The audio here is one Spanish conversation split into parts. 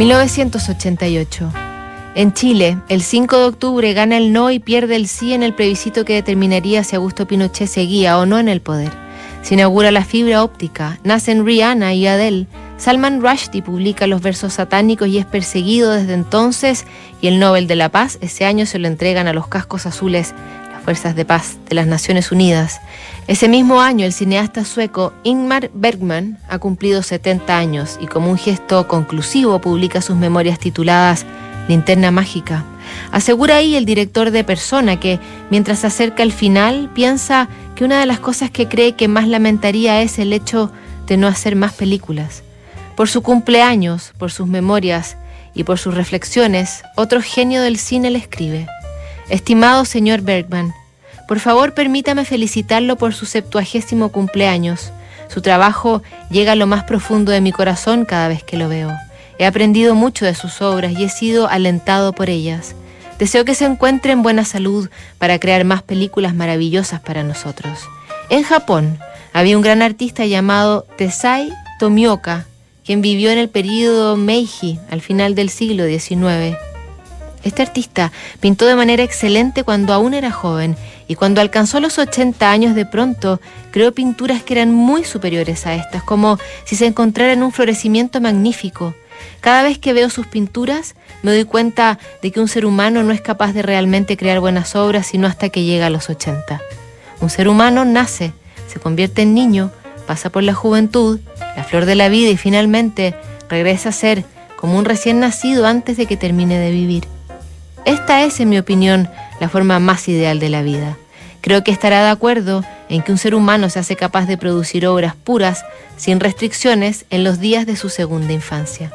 1988. En Chile, el 5 de octubre gana el no y pierde el sí en el plebiscito que determinaría si Augusto Pinochet seguía o no en el poder. Se inaugura la fibra óptica, nacen Rihanna y Adele, Salman Rushdie publica los versos satánicos y es perseguido desde entonces y el Nobel de la Paz ese año se lo entregan a los cascos azules, fuerzas de paz de las Naciones Unidas. Ese mismo año el cineasta sueco Ingmar Bergman ha cumplido 70 años y como un gesto conclusivo publica sus memorias tituladas Linterna Mágica. Asegura ahí el director de Persona que, mientras se acerca al final, piensa que una de las cosas que cree que más lamentaría es el hecho de no hacer más películas. Por su cumpleaños, por sus memorias y por sus reflexiones, otro genio del cine le escribe. Estimado señor Bergman, por favor permítame felicitarlo por su septuagésimo cumpleaños. Su trabajo llega a lo más profundo de mi corazón cada vez que lo veo. He aprendido mucho de sus obras y he sido alentado por ellas. Deseo que se encuentre en buena salud para crear más películas maravillosas para nosotros. En Japón había un gran artista llamado Tesai Tomioka, quien vivió en el período Meiji, al final del siglo XIX. Este artista pintó de manera excelente cuando aún era joven y cuando alcanzó los 80 años de pronto creó pinturas que eran muy superiores a estas, como si se encontrara en un florecimiento magnífico. Cada vez que veo sus pinturas me doy cuenta de que un ser humano no es capaz de realmente crear buenas obras sino hasta que llega a los 80. Un ser humano nace, se convierte en niño, pasa por la juventud, la flor de la vida y finalmente regresa a ser como un recién nacido antes de que termine de vivir. Esta es, en mi opinión, la forma más ideal de la vida. Creo que estará de acuerdo en que un ser humano se hace capaz de producir obras puras, sin restricciones, en los días de su segunda infancia.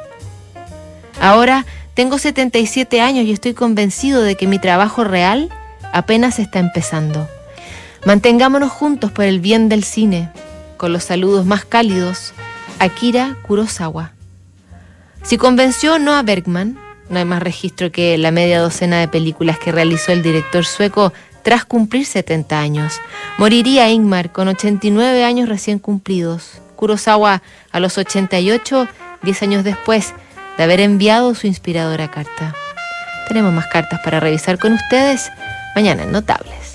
Ahora tengo 77 años y estoy convencido de que mi trabajo real apenas está empezando. Mantengámonos juntos por el bien del cine, con los saludos más cálidos, Akira Kurosawa. Si convenció no a Bergman, no hay más registro que la media docena de películas que realizó el director sueco tras cumplir 70 años. Moriría Ingmar con 89 años recién cumplidos. Kurosawa a los 88, 10 años después, de haber enviado su inspiradora carta. Tenemos más cartas para revisar con ustedes mañana en Notables.